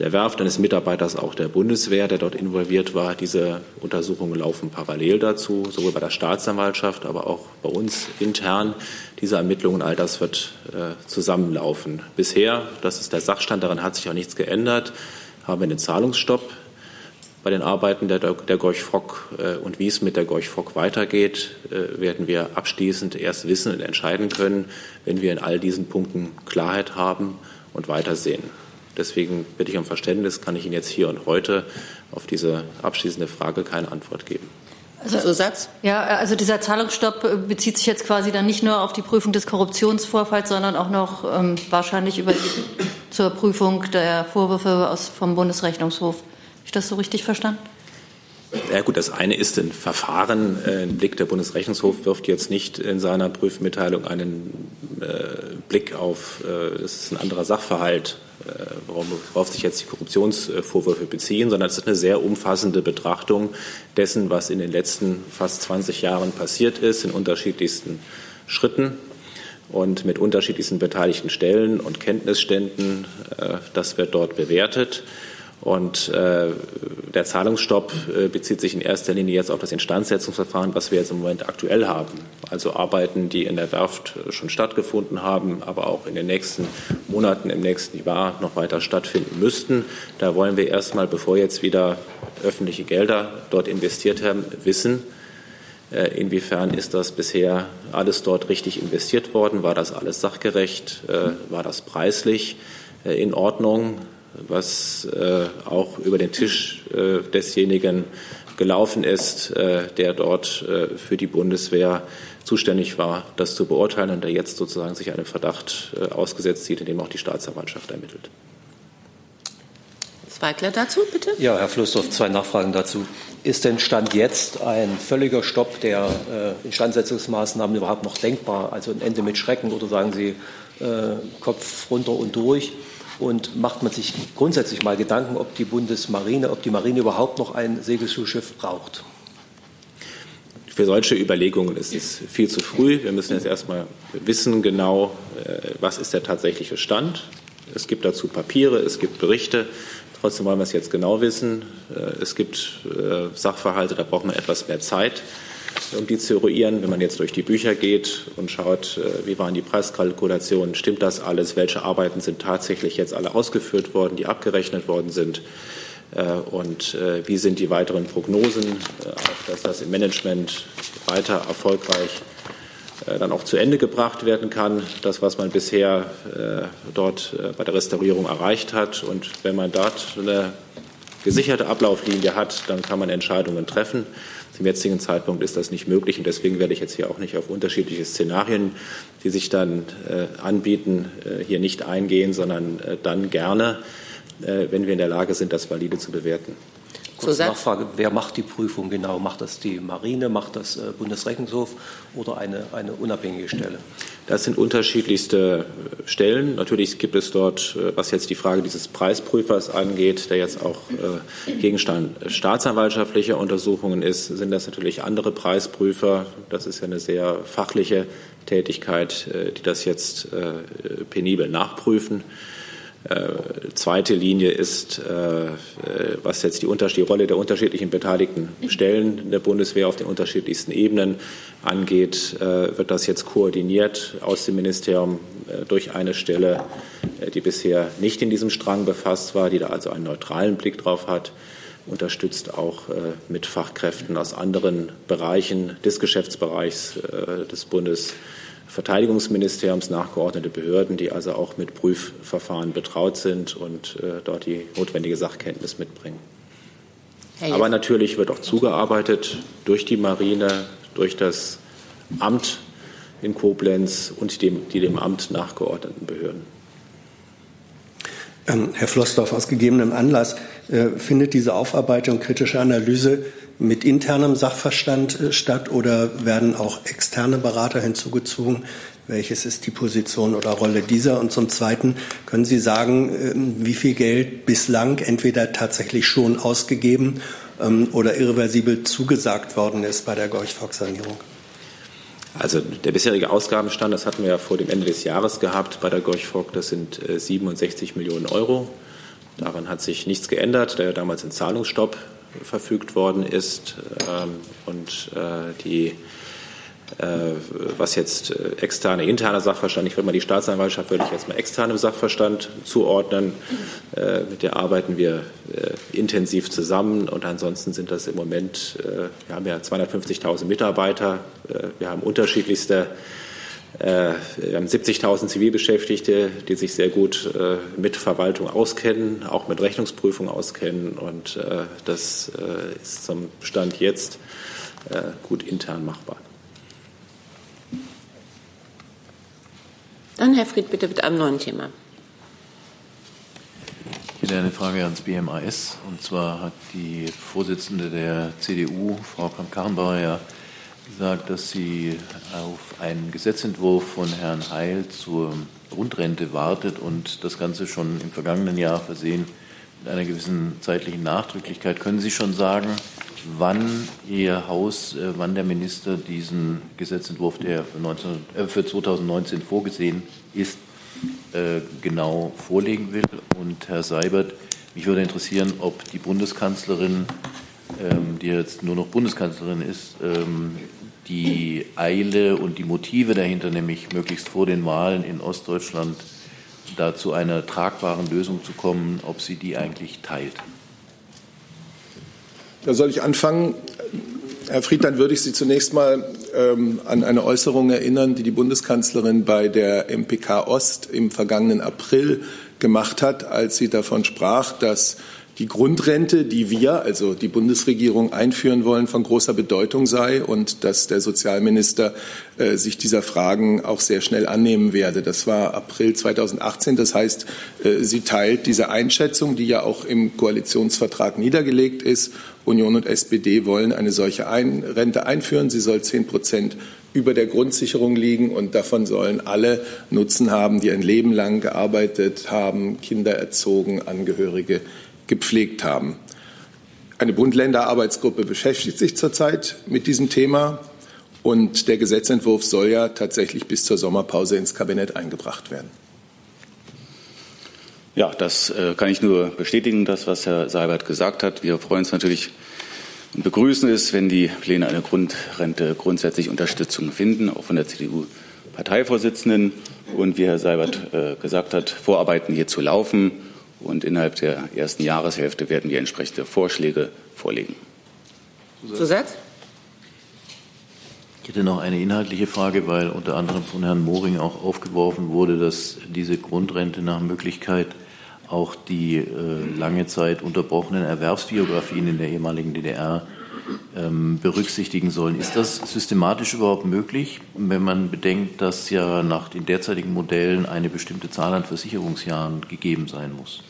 der Werft, eines Mitarbeiters auch der Bundeswehr, der dort involviert war. Diese Untersuchungen laufen parallel dazu, sowohl bei der Staatsanwaltschaft, aber auch bei uns intern. Diese Ermittlungen, all das wird äh, zusammenlaufen. Bisher, das ist der Sachstand, daran hat sich auch nichts geändert, haben wir einen Zahlungsstopp bei den Arbeiten der, der Gorch Fock äh, und wie es mit der Gorch Fock weitergeht, äh, werden wir abschließend erst wissen und entscheiden können, wenn wir in all diesen Punkten Klarheit haben und weitersehen. Deswegen bitte ich um Verständnis, kann ich Ihnen jetzt hier und heute auf diese abschließende Frage keine Antwort geben. Also, Zusatz? Ja, also dieser Zahlungsstopp äh, bezieht sich jetzt quasi dann nicht nur auf die Prüfung des Korruptionsvorfalls, sondern auch noch ähm, wahrscheinlich über die, zur Prüfung der Vorwürfe aus, vom Bundesrechnungshof ich das so richtig verstanden? Ja gut, das eine ist ein Verfahren. Äh, ein Blick der Bundesrechnungshof wirft jetzt nicht in seiner Prüfmitteilung einen äh, Blick auf, äh, es ist ein anderer Sachverhalt, äh, worauf sich jetzt die Korruptionsvorwürfe beziehen, sondern es ist eine sehr umfassende Betrachtung dessen, was in den letzten fast 20 Jahren passiert ist, in unterschiedlichsten Schritten und mit unterschiedlichsten beteiligten Stellen und Kenntnisständen. Äh, das wird dort bewertet. Und äh, der Zahlungsstopp äh, bezieht sich in erster Linie jetzt auf das Instandsetzungsverfahren, was wir jetzt im Moment aktuell haben. Also Arbeiten, die in der Werft schon stattgefunden haben, aber auch in den nächsten Monaten, im nächsten Jahr noch weiter stattfinden müssten. Da wollen wir erstmal, bevor jetzt wieder öffentliche Gelder dort investiert haben, wissen, äh, inwiefern ist das bisher alles dort richtig investiert worden? War das alles sachgerecht? Äh, war das preislich äh, in Ordnung? Was äh, auch über den Tisch äh, desjenigen gelaufen ist, äh, der dort äh, für die Bundeswehr zuständig war, das zu beurteilen und der jetzt sozusagen sich einem Verdacht äh, ausgesetzt sieht, in dem auch die Staatsanwaltschaft ermittelt. Zweigler dazu, bitte. Ja, Herr Flussdorf, zwei Nachfragen dazu. Ist denn Stand jetzt ein völliger Stopp der äh, Instandsetzungsmaßnahmen überhaupt noch denkbar? Also ein Ende mit Schrecken oder sagen Sie äh, Kopf runter und durch? Und macht man sich grundsätzlich mal Gedanken, ob die Bundesmarine, ob die Marine überhaupt noch ein Segelschulschiff braucht? Für solche Überlegungen ist es viel zu früh. Wir müssen jetzt erstmal wissen genau, äh, was ist der tatsächliche Stand. Es gibt dazu Papiere, es gibt Berichte. Trotzdem wollen wir es jetzt genau wissen. Äh, es gibt äh, Sachverhalte, da braucht man etwas mehr Zeit um die zu eruieren. Wenn man jetzt durch die Bücher geht und schaut, äh, wie waren die Preiskalkulationen, stimmt das alles, welche Arbeiten sind tatsächlich jetzt alle ausgeführt worden, die abgerechnet worden sind äh, und äh, wie sind die weiteren Prognosen, dass das im Management weiter erfolgreich dann auch zu Ende gebracht werden kann, das, was man bisher dort bei der Restaurierung erreicht hat. Und wenn man dort eine gesicherte Ablauflinie hat, dann kann man Entscheidungen treffen. Zum jetzigen Zeitpunkt ist das nicht möglich und deswegen werde ich jetzt hier auch nicht auf unterschiedliche Szenarien, die sich dann äh, anbieten, äh, hier nicht eingehen, sondern äh, dann gerne, äh, wenn wir in der Lage sind, das valide zu bewerten. Kurze Nachfrage, wer macht die Prüfung genau? Macht das die Marine, macht das äh, Bundesrechnungshof oder eine, eine unabhängige Stelle? Das sind unterschiedlichste äh, Stellen. Natürlich gibt es dort, äh, was jetzt die Frage dieses Preisprüfers angeht, der jetzt auch Gegenstand staatsanwaltschaftlicher Untersuchungen ist, sind das natürlich andere Preisprüfer. Das ist ja eine sehr fachliche Tätigkeit, die das jetzt penibel nachprüfen. Äh, zweite Linie ist, äh, was jetzt die, die, Rolle der unterschiedlichen beteiligten Stellen der Bundeswehr auf den unterschiedlichsten Ebenen angeht, äh, wird das jetzt koordiniert aus dem Ministerium äh, durch eine Stelle, äh, die bisher nicht in diesem Strang befasst war, die da also einen neutralen Blick drauf hat unterstützt auch äh, mit Fachkräften aus anderen Bereichen des Geschäftsbereichs des Bundes Verteidigungsministeriums nachgeordnete Behörden, die also auch mit Prüfverfahren betraut sind und äh, dort die notwendige Sachkenntnis mitbringen. Hey, Aber natürlich wird auch zugearbeitet durch die Marine, durch das Amt in Koblenz und dem, die dem Amt nachgeordneten Behörden. Ähm, Herr Flossdorf, aus gegebenem Anlass äh, findet diese Aufarbeitung kritische Analyse mit internem Sachverstand äh, statt oder werden auch externe Berater hinzugezogen? Welches ist die Position oder Rolle dieser? Und zum Zweiten, können Sie sagen, ähm, wie viel Geld bislang entweder tatsächlich schon ausgegeben ähm, oder irreversibel zugesagt worden ist bei der Gorch-Fock-Sanierung? Also der bisherige Ausgabenstand, das hatten wir ja vor dem Ende des Jahres gehabt bei der Gorch-Fock, das sind 67 äh, Millionen Euro. Daran hat sich nichts geändert, der damals in Zahlungsstopp verfügt worden ist. Ähm, und äh, die äh, was jetzt äh, externe, interne Sachverstand, ich würde mal die Staatsanwaltschaft würde ich jetzt mal externem Sachverstand zuordnen. Mit der arbeiten wir intensiv zusammen und ansonsten sind das im Moment, wir haben ja 250.000 Mitarbeiter, wir haben unterschiedlichste wir haben 70.000 Zivilbeschäftigte, die sich sehr gut mit Verwaltung auskennen, auch mit Rechnungsprüfung auskennen. Und das ist zum Stand jetzt gut intern machbar. Dann Herr Fried, bitte mit einem neuen Thema. Ich hätte eine Frage ans BMAS. Und zwar hat die Vorsitzende der CDU, Frau Kramp-Karrenbauer, ja gesagt, dass sie auf einen Gesetzentwurf von Herrn Heil zur Grundrente wartet und das Ganze schon im vergangenen Jahr versehen mit einer gewissen zeitlichen Nachdrücklichkeit. Können Sie schon sagen, wann Ihr Haus, äh, wann der Minister diesen Gesetzentwurf, der für, 19, äh, für 2019 vorgesehen ist, äh, genau vorlegen will. Und Herr Seibert, mich würde interessieren, ob die Bundeskanzlerin, ähm, die jetzt nur noch Bundeskanzlerin ist, ähm, die Eile und die Motive dahinter, nämlich möglichst vor den Wahlen in Ostdeutschland da zu einer tragbaren Lösung zu kommen, ob sie die eigentlich teilt. Da soll ich anfangen. Herr Fried, dann würde ich Sie zunächst mal ähm, an eine Äußerung erinnern, die die Bundeskanzlerin bei der MPK Ost im vergangenen April gemacht hat, als sie davon sprach, dass die Grundrente, die wir, also die Bundesregierung, einführen wollen, von großer Bedeutung sei und dass der Sozialminister äh, sich dieser Fragen auch sehr schnell annehmen werde. Das war April 2018. Das heißt, äh, sie teilt diese Einschätzung, die ja auch im Koalitionsvertrag niedergelegt ist. Union und SPD wollen eine solche Ein Rente einführen. Sie soll zehn Prozent über der Grundsicherung liegen und davon sollen alle Nutzen haben, die ein Leben lang gearbeitet haben, Kinder erzogen, Angehörige gepflegt haben. Eine Bund-Länder-Arbeitsgruppe beschäftigt sich zurzeit mit diesem Thema und der Gesetzentwurf soll ja tatsächlich bis zur Sommerpause ins Kabinett eingebracht werden. Ja, das äh, kann ich nur bestätigen, das, was Herr Seibert gesagt hat. Wir freuen uns natürlich und begrüßen es, wenn die Pläne einer Grundrente grundsätzlich Unterstützung finden, auch von der CDU-Parteivorsitzenden. Und wie Herr Seibert äh, gesagt hat, Vorarbeiten hierzu laufen. Und innerhalb der ersten Jahreshälfte werden wir entsprechende Vorschläge vorlegen. Zusatz? Ich hätte noch eine inhaltliche Frage, weil unter anderem von Herrn Moring auch aufgeworfen wurde, dass diese Grundrente nach Möglichkeit auch die äh, lange Zeit unterbrochenen Erwerbsbiografien in der ehemaligen DDR berücksichtigen sollen. Ist das systematisch überhaupt möglich, wenn man bedenkt, dass ja nach den derzeitigen Modellen eine bestimmte Zahl an Versicherungsjahren gegeben sein muss?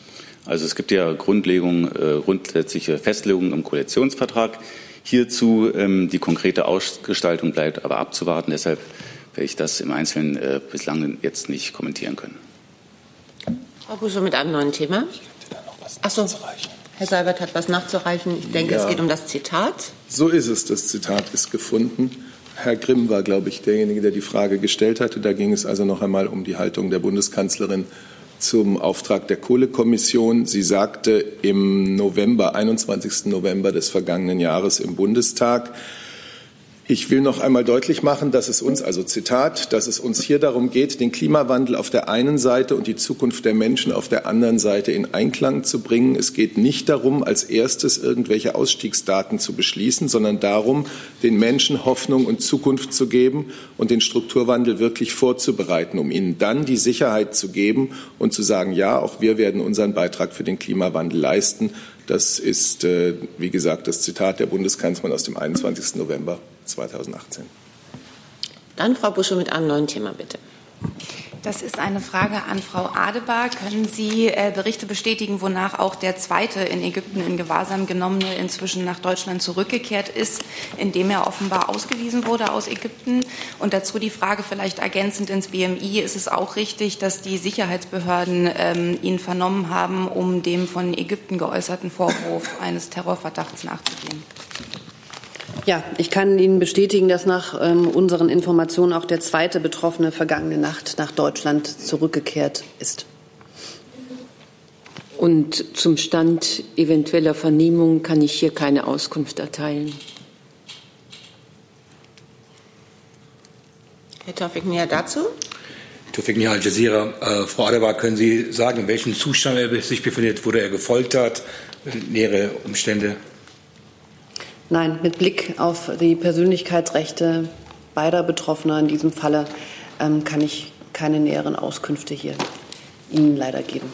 Also es gibt ja Grundlegung, äh, grundsätzliche Festlegungen im Koalitionsvertrag hierzu. Ähm, die konkrete Ausgestaltung bleibt aber abzuwarten. Deshalb werde ich das im Einzelnen äh, bislang jetzt nicht kommentieren können. Frau Buschow mit einem neuen Thema. Achso, Herr Seibert hat was nachzureichen. Ich denke, ja. es geht um das Zitat. So ist es. Das Zitat ist gefunden. Herr Grimm war, glaube ich, derjenige, der die Frage gestellt hatte. Da ging es also noch einmal um die Haltung der Bundeskanzlerin zum Auftrag der Kohlekommission. Sie sagte im November, 21. November des vergangenen Jahres im Bundestag, ich will noch einmal deutlich machen, dass es uns, also Zitat, dass es uns hier darum geht, den Klimawandel auf der einen Seite und die Zukunft der Menschen auf der anderen Seite in Einklang zu bringen. Es geht nicht darum, als erstes irgendwelche Ausstiegsdaten zu beschließen, sondern darum, den Menschen Hoffnung und Zukunft zu geben und den Strukturwandel wirklich vorzubereiten, um ihnen dann die Sicherheit zu geben und zu sagen, ja, auch wir werden unseren Beitrag für den Klimawandel leisten. Das ist, äh, wie gesagt, das Zitat der Bundeskanzlerin aus dem 21. November. 2018. Dann Frau Busche mit einem neuen Thema, bitte. Das ist eine Frage an Frau Adebar. Können Sie äh, Berichte bestätigen, wonach auch der zweite in Ägypten in Gewahrsam genommene inzwischen nach Deutschland zurückgekehrt ist, indem er offenbar ausgewiesen wurde aus Ägypten? Und dazu die Frage vielleicht ergänzend ins BMI. Ist es auch richtig, dass die Sicherheitsbehörden ähm, ihn vernommen haben, um dem von Ägypten geäußerten Vorwurf eines Terrorverdachts nachzugehen? Ja, ich kann Ihnen bestätigen, dass nach ähm, unseren Informationen auch der zweite Betroffene vergangene Nacht nach Deutschland zurückgekehrt ist. Und zum Stand eventueller Vernehmungen kann ich hier keine Auskunft erteilen. Herr Taufik Nia dazu? Tufik Nia, Al Jazeera. Äh, Frau Adebar, können Sie sagen, in welchem Zustand er sich befindet? Wurde er gefoltert? Nähere Umstände? Nein, mit Blick auf die Persönlichkeitsrechte beider Betroffener in diesem Falle ähm, kann ich keine näheren Auskünfte hier Ihnen leider geben.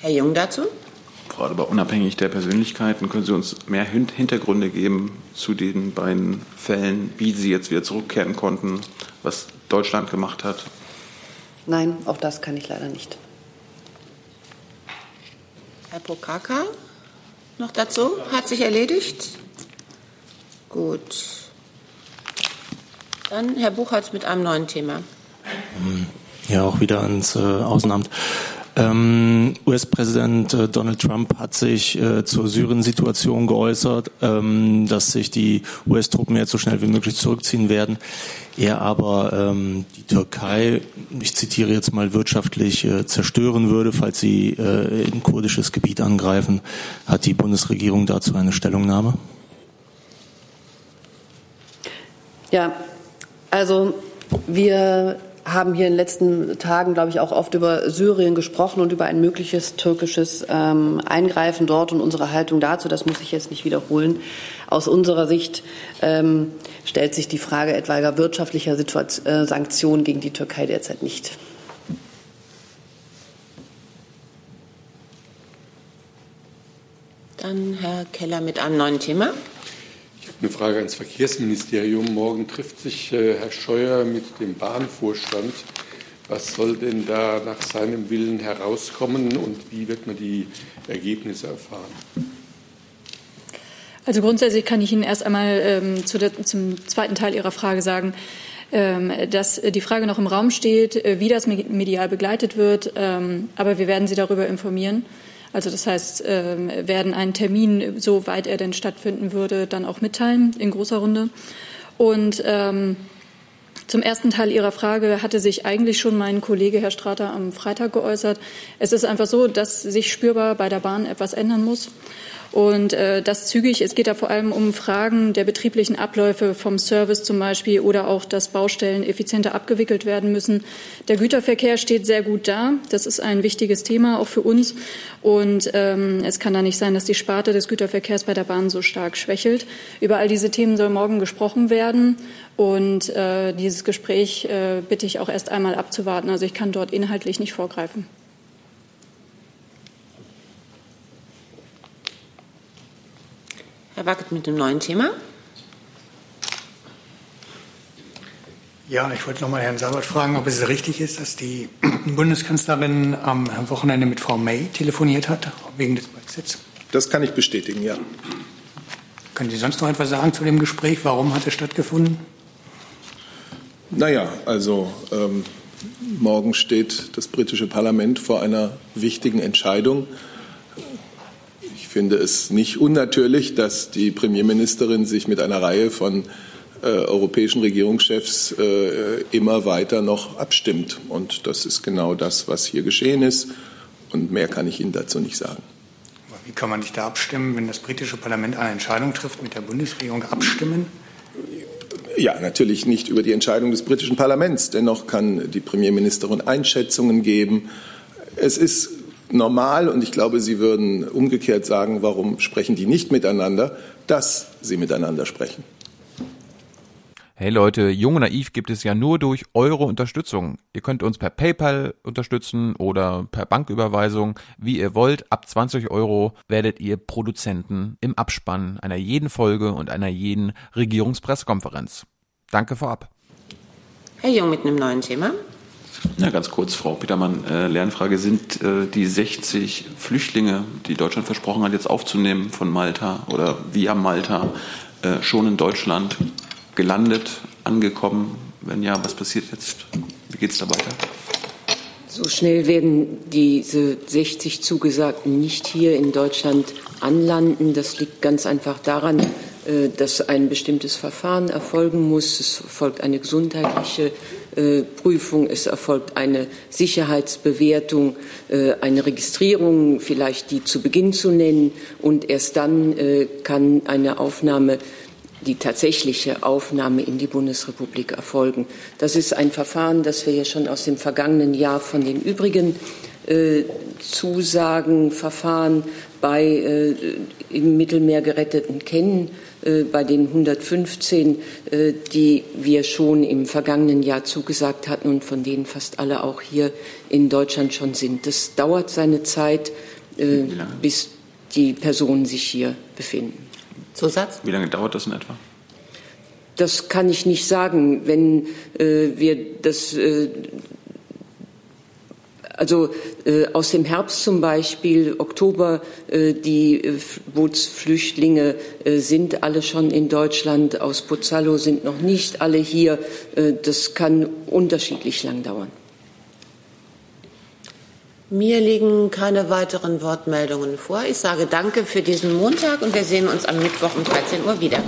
Herr Jung dazu? Frau aber unabhängig der Persönlichkeiten, können Sie uns mehr Hintergründe geben zu den beiden Fällen, wie Sie jetzt wieder zurückkehren konnten, was Deutschland gemacht hat? Nein, auch das kann ich leider nicht. Herr Pokaka noch dazu? Hat sich erledigt? Gut. Dann Herr Buchholz mit einem neuen Thema. Ja, auch wieder ans äh, Außenamt. Ähm, US-Präsident äh, Donald Trump hat sich äh, zur Syrien-Situation geäußert, ähm, dass sich die US-Truppen jetzt so schnell wie möglich zurückziehen werden. Er aber ähm, die Türkei, ich zitiere jetzt mal, wirtschaftlich äh, zerstören würde, falls sie äh, in kurdisches Gebiet angreifen. Hat die Bundesregierung dazu eine Stellungnahme? Ja, also wir haben hier in den letzten Tagen, glaube ich, auch oft über Syrien gesprochen und über ein mögliches türkisches ähm, Eingreifen dort und unsere Haltung dazu. Das muss ich jetzt nicht wiederholen. Aus unserer Sicht ähm, stellt sich die Frage etwaiger wirtschaftlicher Situation, äh, Sanktionen gegen die Türkei derzeit nicht. Dann Herr Keller mit einem neuen Thema. Eine Frage ans Verkehrsministerium. Morgen trifft sich äh, Herr Scheuer mit dem Bahnvorstand. Was soll denn da nach seinem Willen herauskommen und wie wird man die Ergebnisse erfahren? Also grundsätzlich kann ich Ihnen erst einmal ähm, zu der, zum zweiten Teil Ihrer Frage sagen, ähm, dass die Frage noch im Raum steht, äh, wie das medial begleitet wird. Ähm, aber wir werden Sie darüber informieren. Also das heißt, ähm, werden einen Termin, soweit er denn stattfinden würde, dann auch mitteilen in großer Runde. Und ähm, zum ersten Teil Ihrer Frage hatte sich eigentlich schon mein Kollege Herr Strater am Freitag geäußert. Es ist einfach so, dass sich spürbar bei der Bahn etwas ändern muss und äh, das zügig. Es geht da vor allem um Fragen der betrieblichen Abläufe vom Service zum Beispiel oder auch, dass Baustellen effizienter abgewickelt werden müssen. Der Güterverkehr steht sehr gut da. Das ist ein wichtiges Thema auch für uns. Und ähm, es kann da nicht sein, dass die Sparte des Güterverkehrs bei der Bahn so stark schwächelt. Über all diese Themen soll morgen gesprochen werden. Und äh, dieses Gespräch äh, bitte ich auch erst einmal abzuwarten. Also ich kann dort inhaltlich nicht vorgreifen. Herr Wackert mit dem neuen Thema. Ja, ich wollte noch mal Herrn Sabat fragen, ob es richtig ist, dass die Bundeskanzlerin am Wochenende mit Frau May telefoniert hat, wegen des Brexits. Das kann ich bestätigen, ja. Können Sie sonst noch etwas sagen zu dem Gespräch? Warum hat es stattgefunden? Naja, also ähm, morgen steht das britische Parlament vor einer wichtigen Entscheidung finde es nicht unnatürlich, dass die Premierministerin sich mit einer Reihe von äh, europäischen Regierungschefs äh, immer weiter noch abstimmt. Und das ist genau das, was hier geschehen ist. Und mehr kann ich Ihnen dazu nicht sagen. Wie kann man sich da abstimmen, wenn das britische Parlament eine Entscheidung trifft, mit der Bundesregierung abstimmen? Ja, natürlich nicht über die Entscheidung des britischen Parlaments. Dennoch kann die Premierministerin Einschätzungen geben. Es ist normal und ich glaube, Sie würden umgekehrt sagen, warum sprechen die nicht miteinander, dass sie miteinander sprechen. Hey Leute, Jung und Naiv gibt es ja nur durch eure Unterstützung. Ihr könnt uns per PayPal unterstützen oder per Banküberweisung, wie ihr wollt. Ab 20 Euro werdet ihr Produzenten im Abspann einer jeden Folge und einer jeden Regierungspressekonferenz. Danke vorab. Herr Jung mit einem neuen Thema. Ja, ganz kurz, Frau Petermann, äh, Lernfrage. Sind äh, die 60 Flüchtlinge, die Deutschland versprochen hat, jetzt aufzunehmen von Malta oder via Malta, äh, schon in Deutschland gelandet, angekommen? Wenn ja, was passiert jetzt? Wie geht es da weiter? So schnell werden diese 60 Zugesagten nicht hier in Deutschland anlanden. Das liegt ganz einfach daran, äh, dass ein bestimmtes Verfahren erfolgen muss. Es folgt eine gesundheitliche Prüfung, es erfolgt eine Sicherheitsbewertung, äh, eine Registrierung, vielleicht die zu Beginn zu nennen, und erst dann äh, kann eine Aufnahme die tatsächliche Aufnahme in die Bundesrepublik erfolgen. Das ist ein Verfahren, das wir ja schon aus dem vergangenen Jahr von den übrigen äh, Zusagenverfahren bei äh, im Mittelmeer geretteten kennen, äh, bei den 115, äh, die wir schon im vergangenen Jahr zugesagt hatten und von denen fast alle auch hier in Deutschland schon sind. Das dauert seine Zeit, äh, bis die Personen sich hier befinden. Zusatz? Wie lange dauert das in etwa? Das kann ich nicht sagen. Wenn äh, wir das äh, also äh, aus dem Herbst zum Beispiel, Oktober, äh, die äh, Bootsflüchtlinge äh, sind alle schon in Deutschland, aus Pozzallo sind noch nicht alle hier. Äh, das kann unterschiedlich lang dauern. Mir liegen keine weiteren Wortmeldungen vor. Ich sage danke für diesen Montag und wir sehen uns am Mittwoch um 13 Uhr wieder.